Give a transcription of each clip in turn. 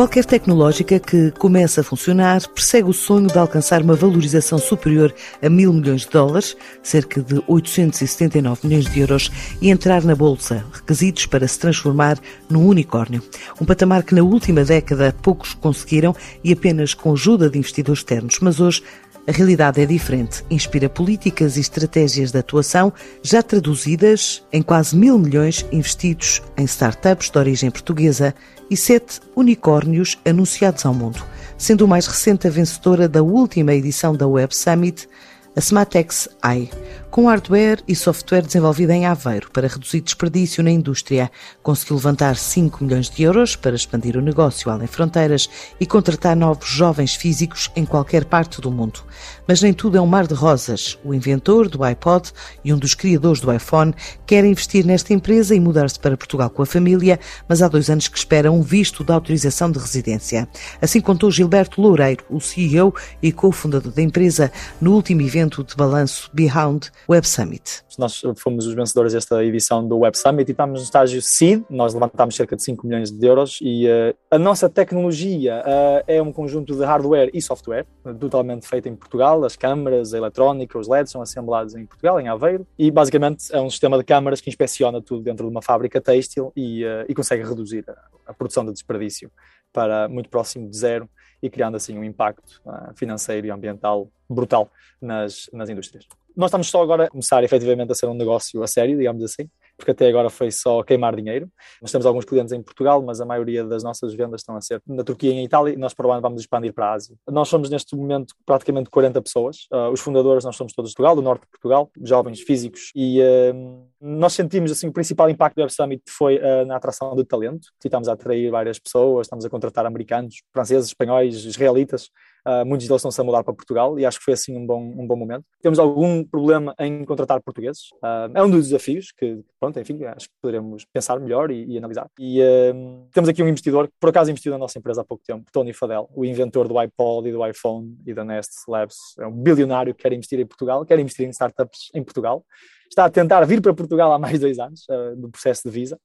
Qualquer tecnológica que comece a funcionar persegue o sonho de alcançar uma valorização superior a mil milhões de dólares, cerca de 879 milhões de euros, e entrar na bolsa, requisitos para se transformar num unicórnio. Um patamar que na última década poucos conseguiram e apenas com ajuda de investidores externos, mas hoje a realidade é diferente. Inspira políticas e estratégias de atuação já traduzidas em quase mil milhões investidos em startups de origem portuguesa e sete unicórnios anunciados ao mundo, sendo o mais recente a vencedora da última edição da Web Summit, a Smatex AI, com hardware e software desenvolvido em Aveiro para reduzir desperdício na indústria, conseguiu levantar 5 milhões de euros para expandir o negócio além fronteiras e contratar novos jovens físicos em qualquer parte do mundo. Mas nem tudo é um mar de rosas. O inventor do iPod e um dos criadores do iPhone quer investir nesta empresa e mudar-se para Portugal com a família, mas há dois anos que espera um visto de autorização de residência. Assim contou Gilberto Loureiro, o CEO e cofundador da empresa, no último evento de balanço Behind Web Summit. Nós fomos os vencedores desta edição do Web Summit e estamos no estágio Seed. Nós levantámos cerca de 5 milhões de euros e uh, a nossa tecnologia uh, é um conjunto de hardware e software, totalmente feito em Portugal. As câmaras, a eletrónica, os LEDs são assemblados em Portugal, em Aveiro. E basicamente é um sistema de câmaras que inspeciona tudo dentro de uma fábrica têxtil e, uh, e consegue reduzir a, a produção de desperdício para muito próximo de zero e criando assim um impacto uh, financeiro e ambiental brutal nas, nas indústrias. Nós estamos só agora a começar efetivamente a ser um negócio a sério, digamos assim, porque até agora foi só queimar dinheiro. Nós temos alguns clientes em Portugal, mas a maioria das nossas vendas estão a ser na Turquia e em Itália, e nós para o ano vamos expandir para a Ásia. Nós somos neste momento praticamente 40 pessoas. Uh, os fundadores, nós somos todos de Portugal, do norte de Portugal, jovens físicos, e uh, nós sentimos assim o principal impacto do Web Summit foi uh, na atração de talento. Estamos a atrair várias pessoas, estamos a contratar americanos, franceses, espanhóis, israelitas, Uh, muitos deles estão-se a mudar para Portugal e acho que foi assim um bom, um bom momento. Temos algum problema em contratar portugueses. Uh, é um dos desafios que, pronto, enfim, acho que poderemos pensar melhor e, e analisar. E uh, temos aqui um investidor que, por acaso, investiu na nossa empresa há pouco tempo, Tony Fadel, o inventor do iPod e do iPhone e da Nest Labs. É um bilionário que quer investir em Portugal, quer investir em startups em Portugal. Está a tentar vir para Portugal há mais de dois anos, no processo de visa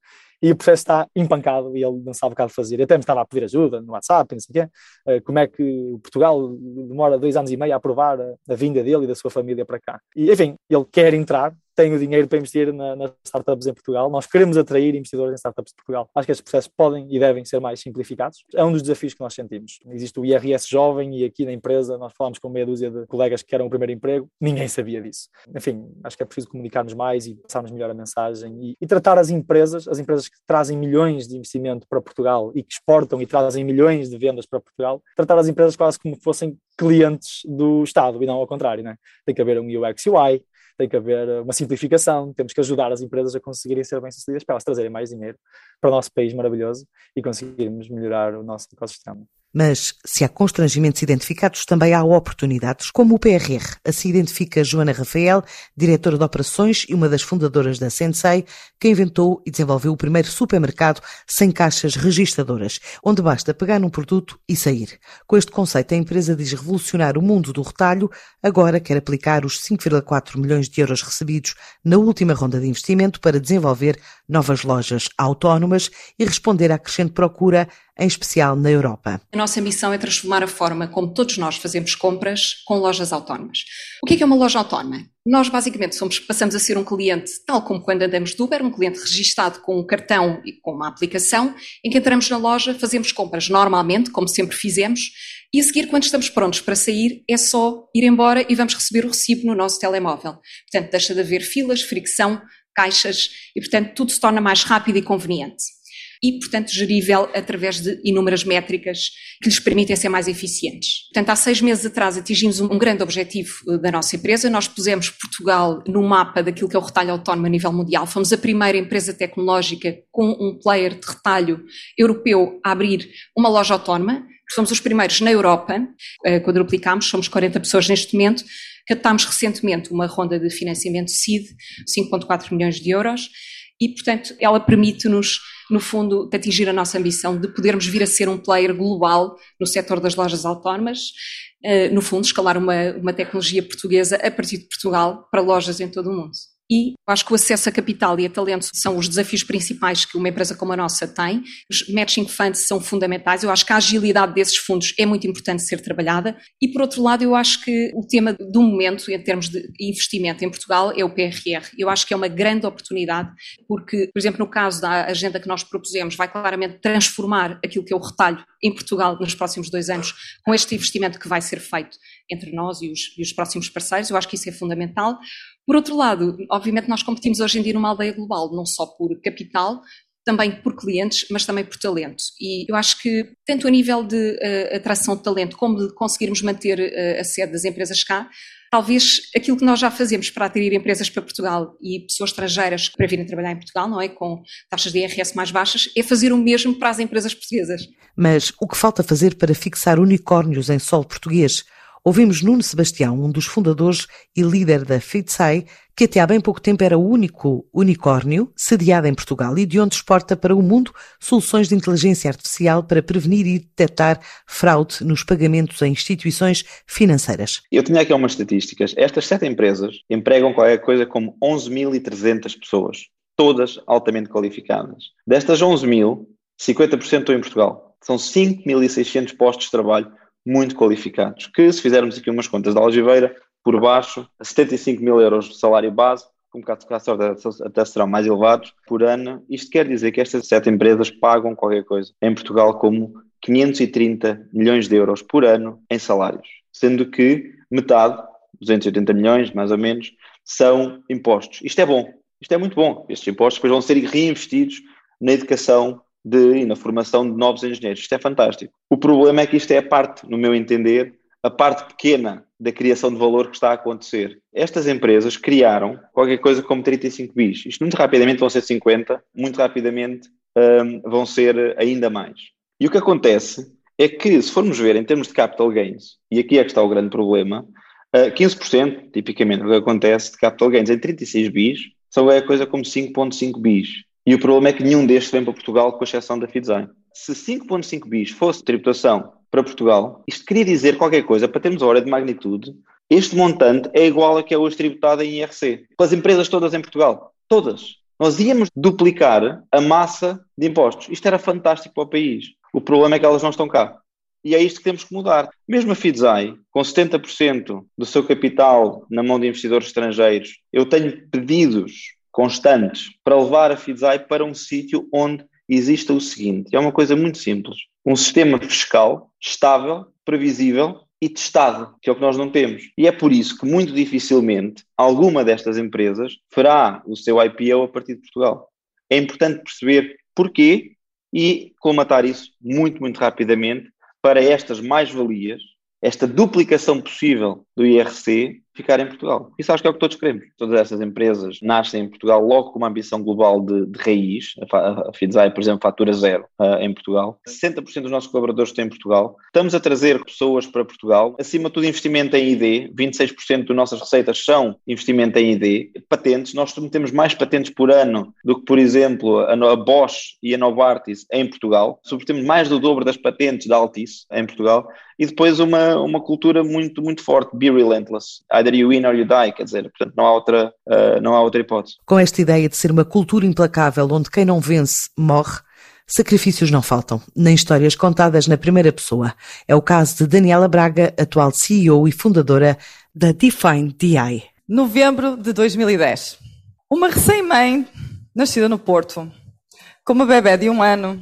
e o processo está empancado e ele não sabe o que há de fazer. Até me estava a pedir ajuda no WhatsApp, não sei o quê, eh, como é que Portugal demora dois anos e meio a aprovar a, a vinda dele e da sua família para cá. E, enfim, ele quer entrar, tem o dinheiro para investir na, nas startups em Portugal. Nós queremos atrair investidores em startups de Portugal. Acho que estes processos podem e devem ser mais simplificados. É um dos desafios que nós sentimos. Existe o IRS jovem e aqui na empresa nós falamos com meia dúzia de colegas que querem o primeiro emprego. Ninguém sabia disso. Enfim, acho que é preciso comunicarmos mais e passarmos melhor a mensagem e, e tratar as empresas, as empresas que trazem milhões de investimento para Portugal e que exportam e trazem milhões de vendas para Portugal, tratar as empresas quase como fossem clientes do Estado e não ao contrário. Né? Tem que haver um UX UI, tem que haver uma simplificação, temos que ajudar as empresas a conseguirem ser bem-sucedidas para elas trazerem mais dinheiro para o nosso país maravilhoso e conseguirmos melhorar o nosso ecossistema. Mas se há constrangimentos identificados, também há oportunidades, como o PRR. Assim identifica Joana Rafael, diretora de operações e uma das fundadoras da Sensei, que inventou e desenvolveu o primeiro supermercado sem caixas registadoras, onde basta pegar num produto e sair. Com este conceito, a empresa diz revolucionar o mundo do retalho, agora quer aplicar os 5,4 milhões de euros recebidos na última ronda de investimento para desenvolver novas lojas autónomas e responder à crescente procura em especial na Europa. A nossa missão é transformar a forma como todos nós fazemos compras com lojas autónomas. O que é, que é uma loja autónoma? Nós basicamente somos, passamos a ser um cliente, tal como quando andamos de Uber, um cliente registado com um cartão e com uma aplicação, em que entramos na loja, fazemos compras normalmente, como sempre fizemos, e a seguir, quando estamos prontos para sair, é só ir embora e vamos receber o recibo no nosso telemóvel. Portanto, deixa de haver filas, fricção, caixas e, portanto, tudo se torna mais rápido e conveniente e, portanto, gerível através de inúmeras métricas que lhes permitem ser mais eficientes. Portanto, há seis meses atrás atingimos um grande objetivo eh, da nossa empresa. Nós pusemos Portugal no mapa daquilo que é o retalho autónomo a nível mundial. Fomos a primeira empresa tecnológica com um player de retalho europeu a abrir uma loja autónoma. Somos os primeiros na Europa, eh, quadruplicámos, somos 40 pessoas neste momento. Captámos recentemente uma ronda de financiamento SID, 5,4 milhões de euros, e, portanto, ela permite-nos no fundo, atingir a nossa ambição de podermos vir a ser um player global no setor das lojas autónomas, uh, no fundo, escalar uma, uma tecnologia portuguesa a partir de Portugal para lojas em todo o mundo. E acho que o acesso a capital e a talento são os desafios principais que uma empresa como a nossa tem. Os matching funds são fundamentais. Eu acho que a agilidade desses fundos é muito importante ser trabalhada. E, por outro lado, eu acho que o tema do momento, em termos de investimento em Portugal, é o PRR. Eu acho que é uma grande oportunidade, porque, por exemplo, no caso da agenda que nós propusemos, vai claramente transformar aquilo que é o retalho em Portugal nos próximos dois anos, com este investimento que vai ser feito entre nós e os, e os próximos parceiros. Eu acho que isso é fundamental. Por outro lado, obviamente nós competimos hoje em dia numa aldeia global, não só por capital, também por clientes, mas também por talento. E eu acho que, tanto a nível de uh, atração de talento, como de conseguirmos manter uh, a sede das empresas cá, talvez aquilo que nós já fazemos para atrair empresas para Portugal e pessoas estrangeiras para virem trabalhar em Portugal, não é? Com taxas de IRS mais baixas, é fazer o mesmo para as empresas portuguesas. Mas o que falta fazer para fixar unicórnios em solo português? Ouvimos Nuno Sebastião, um dos fundadores e líder da FITSAI, que até há bem pouco tempo era o único unicórnio sediado em Portugal e de onde exporta para o mundo soluções de inteligência artificial para prevenir e detectar fraude nos pagamentos a instituições financeiras. Eu tinha aqui umas estatísticas. Estas sete empresas empregam qualquer coisa como 11.300 pessoas, todas altamente qualificadas. Destas 11.000, 50% estão em Portugal. São 5.600 postos de trabalho muito qualificados, que se fizermos aqui umas contas da algibeira, por baixo, a 75 mil euros de salário base, com um bocado de até serão mais elevados por ano. Isto quer dizer que estas sete empresas pagam qualquer coisa em Portugal como 530 milhões de euros por ano em salários, sendo que metade, 280 milhões mais ou menos, são impostos. Isto é bom, isto é muito bom. Estes impostos depois vão ser reinvestidos na educação de, e na formação de novos engenheiros. Isto é fantástico. O problema é que isto é a parte, no meu entender, a parte pequena da criação de valor que está a acontecer. Estas empresas criaram qualquer coisa como 35 bis. Isto muito rapidamente vão ser 50, muito rapidamente um, vão ser ainda mais. E o que acontece é que, se formos ver em termos de capital gains, e aqui é que está o grande problema, uh, 15%, tipicamente, o que acontece de capital gains em 36 bis, são qualquer coisa como 5,5 bis. E o problema é que nenhum destes vem para Portugal, com exceção da Fidesign. Se 5.5 bis fosse tributação para Portugal, isto queria dizer qualquer coisa, para termos a hora de magnitude, este montante é igual a que é hoje tributado em IRC. Pelas empresas todas em Portugal. Todas. Nós íamos duplicar a massa de impostos. Isto era fantástico para o país. O problema é que elas não estão cá. E é isto que temos que mudar. Mesmo a Fidzai, com 70% do seu capital na mão de investidores estrangeiros, eu tenho pedidos constantes para levar a FIDSAI para um sítio onde exista o seguinte: é uma coisa muito simples. Um sistema fiscal estável, previsível e testado, que é o que nós não temos. E é por isso que, muito dificilmente, alguma destas empresas fará o seu IPO a partir de Portugal. É importante perceber porquê e colmatar isso muito, muito rapidamente para estas mais-valias, esta duplicação possível do IRC ficar em Portugal. Isso acho que é o que todos queremos. Todas essas empresas nascem em Portugal logo com uma ambição global de, de raiz. A, a por exemplo, fatura zero uh, em Portugal. 60% dos nossos colaboradores estão em Portugal. Estamos a trazer pessoas para Portugal. Acima de tudo, investimento em ID. 26% das nossas receitas são investimento em ID. Patentes. Nós temos mais patentes por ano do que, por exemplo, a, a Bosch e a Novartis em Portugal. Sobre temos mais do dobro das patentes da Altice em Portugal. E depois uma, uma cultura muito, muito forte. Be relentless either you win or you die, quer dizer, portanto não há outra, uh, não há outra hipótese. Com esta ideia de ser uma cultura implacável onde quem não vence morre, sacrifícios não faltam, nem histórias contadas na primeira pessoa. É o caso de Daniela Braga, atual CEO e fundadora da Define DI. Novembro de 2010. Uma recém-mãe, nascida no Porto, com uma bebê de um ano,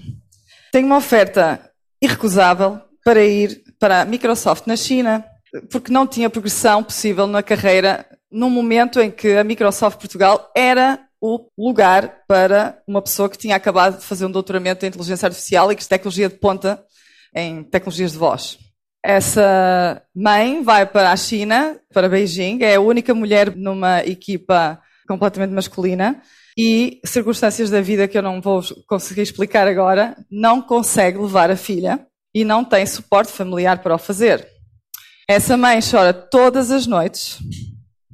tem uma oferta irrecusável para ir para a Microsoft na China porque não tinha progressão possível na carreira num momento em que a Microsoft Portugal era o lugar para uma pessoa que tinha acabado de fazer um doutoramento em inteligência artificial e que tecnologia de ponta em tecnologias de voz. Essa mãe vai para a China, para Beijing, é a única mulher numa equipa completamente masculina e circunstâncias da vida que eu não vou conseguir explicar agora, não consegue levar a filha e não tem suporte familiar para o fazer. Essa mãe chora todas as noites,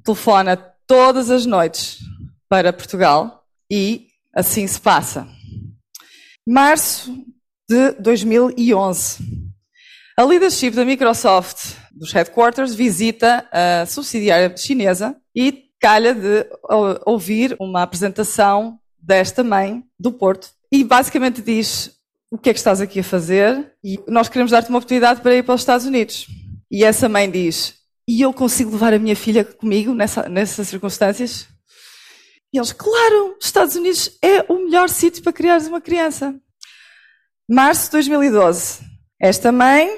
telefona todas as noites para Portugal e assim se passa. Março de 2011. A leadership da Microsoft dos headquarters visita a subsidiária chinesa e calha de ouvir uma apresentação desta mãe do Porto e basicamente diz o que é que estás aqui a fazer e nós queremos dar-te uma oportunidade para ir para os Estados Unidos. E essa mãe diz, e eu consigo levar a minha filha comigo nessa, nessas circunstâncias? E eles, claro, Estados Unidos é o melhor sítio para criares uma criança. Março de 2012. Esta mãe,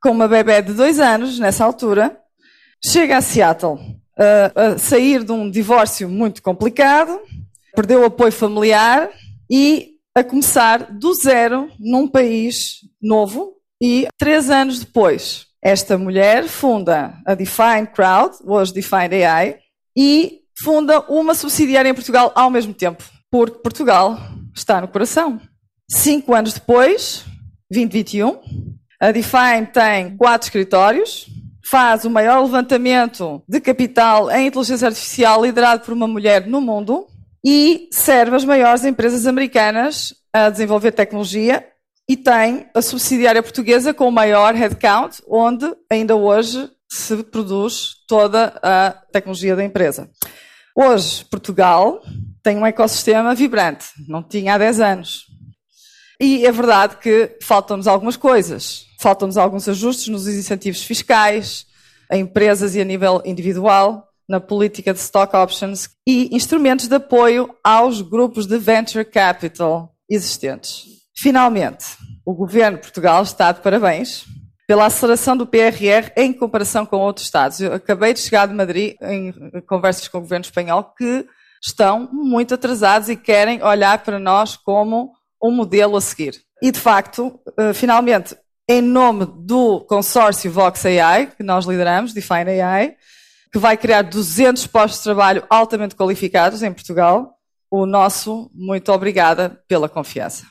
com uma bebé de dois anos, nessa altura, chega a Seattle a, a sair de um divórcio muito complicado, perdeu o apoio familiar e a começar do zero num país novo e três anos depois, esta mulher funda a Define Crowd, hoje Define AI, e funda uma subsidiária em Portugal ao mesmo tempo, porque Portugal está no coração. Cinco anos depois, 2021, a Define tem quatro escritórios, faz o maior levantamento de capital em inteligência artificial liderado por uma mulher no mundo e serve as maiores empresas americanas a desenvolver tecnologia e tem a subsidiária portuguesa com o maior headcount, onde ainda hoje se produz toda a tecnologia da empresa. Hoje, Portugal tem um ecossistema vibrante, não tinha há 10 anos. E é verdade que faltam-nos algumas coisas. Faltam-nos alguns ajustes nos incentivos fiscais, a empresas e a nível individual, na política de stock options e instrumentos de apoio aos grupos de venture capital existentes. Finalmente, o governo de Portugal está de parabéns pela aceleração do PRR em comparação com outros Estados. Eu acabei de chegar de Madrid em conversas com o governo espanhol que estão muito atrasados e querem olhar para nós como um modelo a seguir. E, de facto, eh, finalmente, em nome do consórcio Vox AI, que nós lideramos, Define AI, que vai criar 200 postos de trabalho altamente qualificados em Portugal, o nosso muito obrigada pela confiança.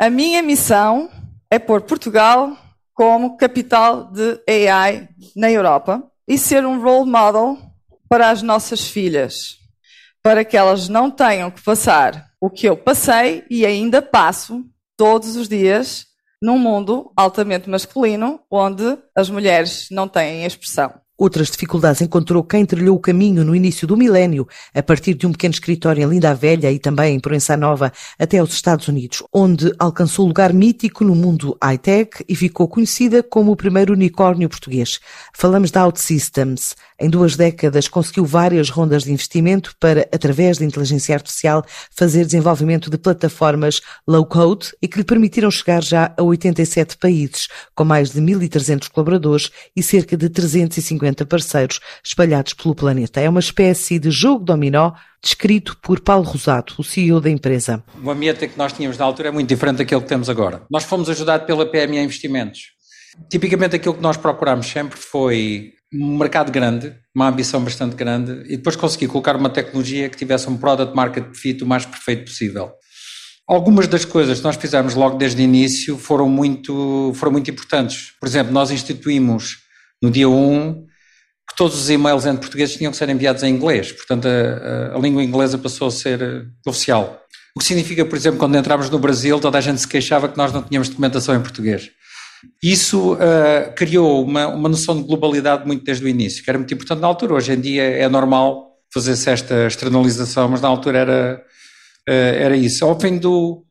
A minha missão é pôr Portugal como capital de AI na Europa e ser um role model para as nossas filhas, para que elas não tenham que passar o que eu passei e ainda passo todos os dias num mundo altamente masculino, onde as mulheres não têm expressão. Outras dificuldades encontrou quem trilhou o caminho no início do milénio, a partir de um pequeno escritório em Linda a Velha e também em Proença Nova, até aos Estados Unidos, onde alcançou lugar mítico no mundo high-tech e ficou conhecida como o primeiro unicórnio português. Falamos da OutSystems. Em duas décadas conseguiu várias rondas de investimento para, através da inteligência artificial, fazer desenvolvimento de plataformas low-code e que lhe permitiram chegar já a 87 países, com mais de 1.300 colaboradores e cerca de 350 50 parceiros espalhados pelo planeta. É uma espécie de jogo dominó descrito por Paulo Rosado, o CEO da empresa. O ambiente que nós tínhamos na altura é muito diferente daquele que temos agora. Nós fomos ajudados pela PME Investimentos. Tipicamente aquilo que nós procuramos sempre foi um mercado grande, uma ambição bastante grande e depois conseguir colocar uma tecnologia que tivesse um product market fit o mais perfeito possível. Algumas das coisas que nós fizemos logo desde o início foram muito, foram muito importantes. Por exemplo, nós instituímos no dia 1 que todos os e-mails entre portugueses tinham que ser enviados em inglês, portanto a, a, língua inglesa passou a ser uh, oficial. O que significa, por exemplo, quando entramos no Brasil, toda a gente se queixava que nós não tínhamos documentação em português. Isso uh, criou uma, uma noção de globalidade muito desde o início, que era muito importante na altura. Hoje em dia é normal fazer-se esta externalização, mas na altura era, uh, era isso. Ao fim do.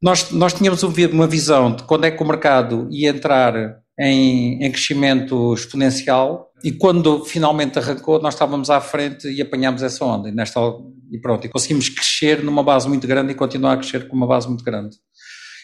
Nós, nós tínhamos uma visão de quando é que o mercado ia entrar em, em crescimento exponencial e quando finalmente arrancou, nós estávamos à frente e apanhámos essa onda. E, nesta, e pronto, e conseguimos crescer numa base muito grande e continuar a crescer com uma base muito grande.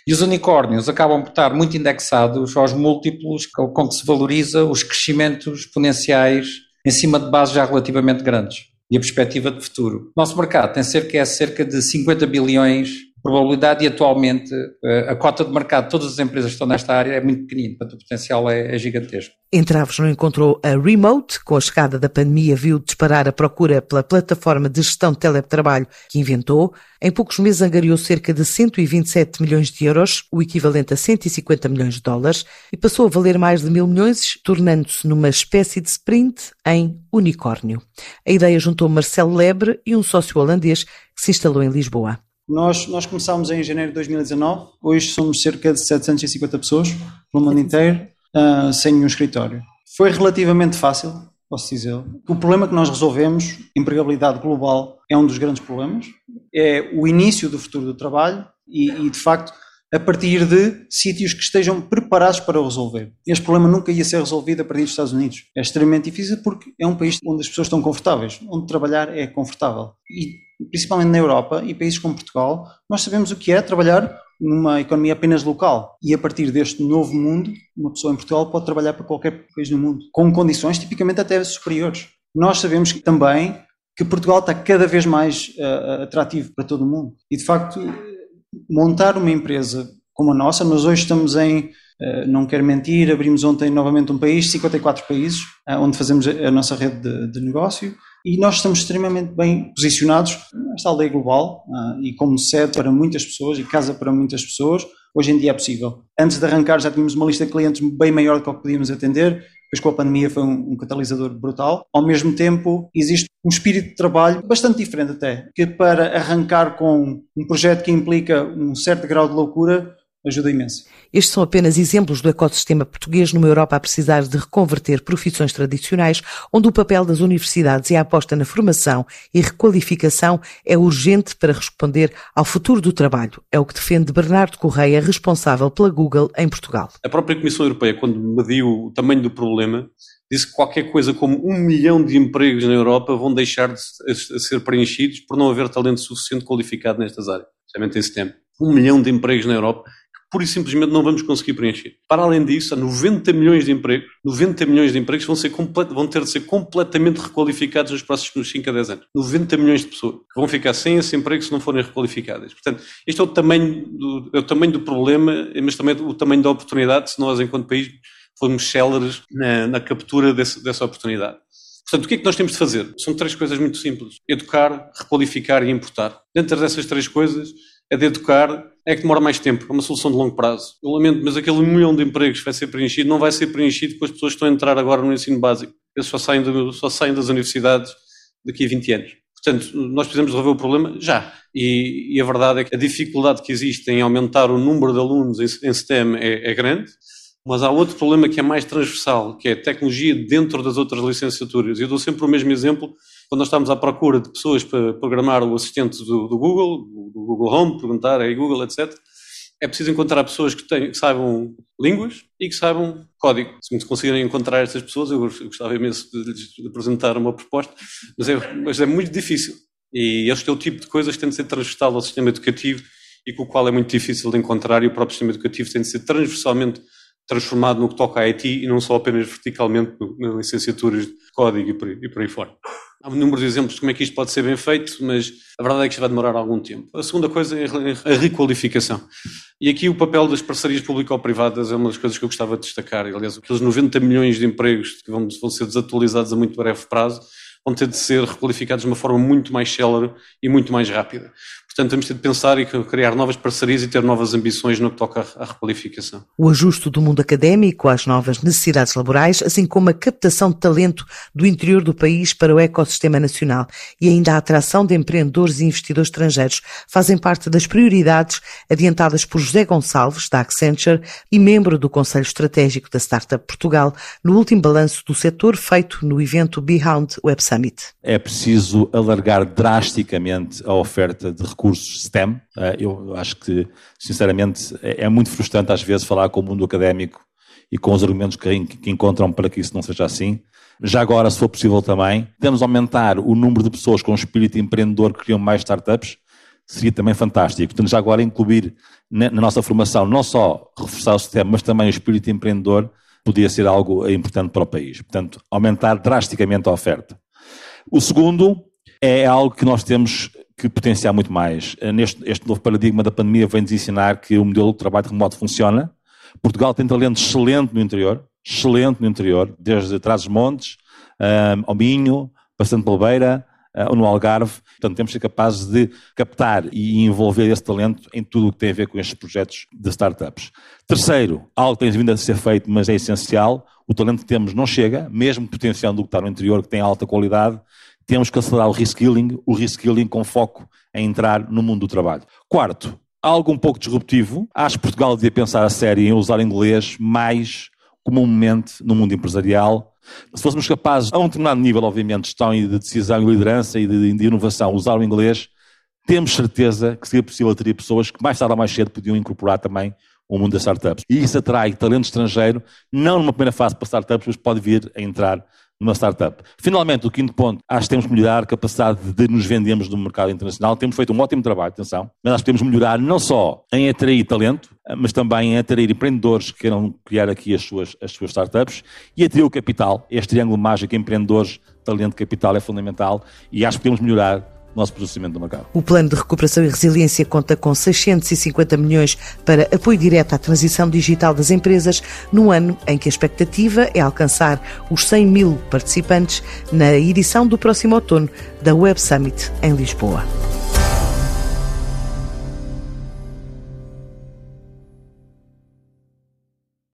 E os unicórnios acabam por estar muito indexados aos múltiplos com que se valoriza os crescimentos exponenciais em cima de bases já relativamente grandes e a perspectiva de futuro. Nosso mercado tem cerca, é cerca de 50 bilhões probabilidade e atualmente eh, a cota de mercado de todas as empresas que estão nesta área é muito pequenina, portanto o potencial é, é gigantesco. Entraves não encontrou a Remote, com a chegada da pandemia viu disparar a procura pela plataforma de gestão de teletrabalho que inventou. Em poucos meses angariou cerca de 127 milhões de euros, o equivalente a 150 milhões de dólares, e passou a valer mais de mil milhões, tornando-se numa espécie de sprint em unicórnio. A ideia juntou Marcelo Lebre e um sócio holandês que se instalou em Lisboa. Nós, nós começámos em janeiro de 2019, hoje somos cerca de 750 pessoas no mundo inteiro, uh, sem nenhum escritório. Foi relativamente fácil, posso dizer. O problema que nós resolvemos, empregabilidade global, é um dos grandes problemas. É o início do futuro do trabalho e, e de facto, a partir de sítios que estejam preparados para o resolver. Este problema nunca ia ser resolvido a partir dos Estados Unidos. É extremamente difícil porque é um país onde as pessoas estão confortáveis, onde trabalhar é confortável. E principalmente na Europa e países como Portugal, nós sabemos o que é trabalhar numa economia apenas local. E a partir deste novo mundo, uma pessoa em Portugal pode trabalhar para qualquer país do mundo, com condições tipicamente até superiores. Nós sabemos que também que Portugal está cada vez mais uh, atrativo para todo o mundo. E de facto, montar uma empresa como a nossa, nós hoje estamos em, uh, não quero mentir, abrimos ontem novamente um país, 54 países, uh, onde fazemos a, a nossa rede de, de negócio e nós estamos extremamente bem posicionados nesta aldeia global uh, e como sede para muitas pessoas e casa para muitas pessoas, hoje em dia é possível. Antes de arrancar já tínhamos uma lista de clientes bem maior do que o que podíamos atender, depois com a pandemia foi um, um catalisador brutal. Ao mesmo tempo, existe um espírito de trabalho bastante diferente até, que para arrancar com um projeto que implica um certo grau de loucura, ajuda imenso. Estes são apenas exemplos do ecossistema português numa Europa a precisar de reconverter profissões tradicionais, onde o papel das universidades e a aposta na formação e requalificação é urgente para responder ao futuro do trabalho. É o que defende Bernardo Correia, responsável pela Google em Portugal. A própria Comissão Europeia, quando mediu o tamanho do problema, disse que qualquer coisa como um milhão de empregos na Europa vão deixar de ser preenchidos por não haver talento suficiente qualificado nestas áreas, especialmente esse tempo. Um milhão de empregos na Europa pura e simplesmente não vamos conseguir preencher. Para além disso, há 90 milhões de empregos, 90 milhões de empregos vão, ser vão ter de ser completamente requalificados nos próximos 5 a 10 anos. 90 milhões de pessoas que vão ficar sem esse emprego se não forem requalificadas. Portanto, este é o tamanho do, é o tamanho do problema, mas também o tamanho da oportunidade se nós, enquanto país, formos céleres na, na captura desse, dessa oportunidade. Portanto, o que é que nós temos de fazer? São três coisas muito simples: educar, requalificar e importar. Dentro dessas três coisas, a de educar é que demora mais tempo, é uma solução de longo prazo. Eu lamento, mas aquele milhão de empregos que vai ser preenchido não vai ser preenchido com as pessoas que estão a entrar agora no ensino básico. Eles só saem, só saem das universidades daqui a 20 anos. Portanto, nós precisamos resolver o problema já. E, e, a verdade é que a dificuldade que existe em aumentar o número de alunos em, em STEM é, é grande. Mas há outro problema que é mais transversal, que é a tecnologia dentro das outras licenciaturas. Eu dou sempre o mesmo exemplo quando nós estamos à procura de pessoas para programar o assistente do, do Google, do Google Home, perguntar aí Google, etc., é preciso encontrar pessoas que, que, saibam línguas e que saibam código. Se me conseguirem encontrar essas pessoas, eu gostava imenso de, de apresentar uma proposta, mas é, mas é, muito difícil. E este é o tipo de coisas que tem de ser transversal ao sistema educativo e com o qual é muito difícil de encontrar, e o próprio sistema educativo tem de ser transversalmente transformado no que toca a IT e não só apenas verticalmente nas licenciaturas de código e por, aí, e por aí fora. Há um número de exemplos de como é que isto pode ser bem feito, mas a verdade é que isto vai demorar algum tempo. A segunda coisa é a requalificação. E aqui o papel das parcerias público-privadas é uma das coisas que eu gostava de destacar. Aliás, aqueles 90 milhões de empregos que vão, vão ser desatualizados a muito breve prazo vão ter de ser requalificados de uma forma muito mais célere e muito mais rápida. Portanto, temos de pensar e criar novas parcerias e ter novas ambições no que toca à requalificação. O ajuste do mundo académico às novas necessidades laborais, assim como a captação de talento do interior do país para o ecossistema nacional e ainda a atração de empreendedores e investidores estrangeiros fazem parte das prioridades adiantadas por José Gonçalves, da Accenture, e membro do Conselho Estratégico da Startup Portugal, no último balanço do setor feito no evento Behind Web Summit. É preciso alargar drasticamente a oferta de recursos STEM. Eh, eu acho que, sinceramente, é, é muito frustrante às vezes falar com o mundo académico e com os argumentos que, encontram para que isso não seja assim. Já agora, se for possível também, podemos aumentar o número de pessoas com espírito empreendedor que criam mais startups, seria também fantástico. Portanto, já agora incluir na, nossa formação não só reforçar o sistema, mas também o espírito empreendedor, podia ser algo importante para o país. Portanto, aumentar drasticamente a oferta. O segundo é algo que nós temos que potenciar muito mais. Eh, neste este novo paradigma da pandemia vem-nos ensinar que o modelo de trabalho remoto funciona. Portugal tem talento excelente no interior, excelente no interior, desde Trás-os-Montes, um, eh, ao Minho, passando pela Beira, uh, no Algarve. Portanto, temos de ser capazes de captar e envolver esse talento em tudo o que tem a ver com estes projetos de startups. Terceiro, algo que tem vindo a ser feito, mas é essencial, o talento que temos não chega, mesmo potenciando o que está no interior, que tem alta qualidade, temos que acelerar o reskilling, o reskilling com foco em entrar no mundo do trabalho. Quarto, algo um pouco disruptivo. Acho que Portugal devia pensar a sério em usar inglês mais comumente no mundo empresarial Se fôssemos capazes, a um determinado nível, obviamente, de gestão e de decisão e liderança e de, de inovação, usar o inglês, temos certeza que seria possível ter pessoas que mais tarde ou mais cedo podiam incorporar também o mundo das startups. E isso atrai talento estrangeiro, não numa primeira fase para startups, mas pode vir a entrar numa startup. Finalmente, o quinto ponto, acho que temos que melhorar a capacidade de nos vendermos no mercado internacional. Temos feito um ótimo trabalho, atenção, mas acho que temos que melhorar não só em atrair talento, mas também em atrair empreendedores que queiram criar aqui as suas, as suas startups e atrair o capital. Este triângulo mágico empreendedores, talento, capital é fundamental e acho que podemos melhorar nosso. O plano de recuperação e resiliência conta com 650 milhões para apoio direto à transição digital das empresas, no ano em que a expectativa é alcançar os 100 mil participantes na edição do próximo outono da Web Summit em Lisboa.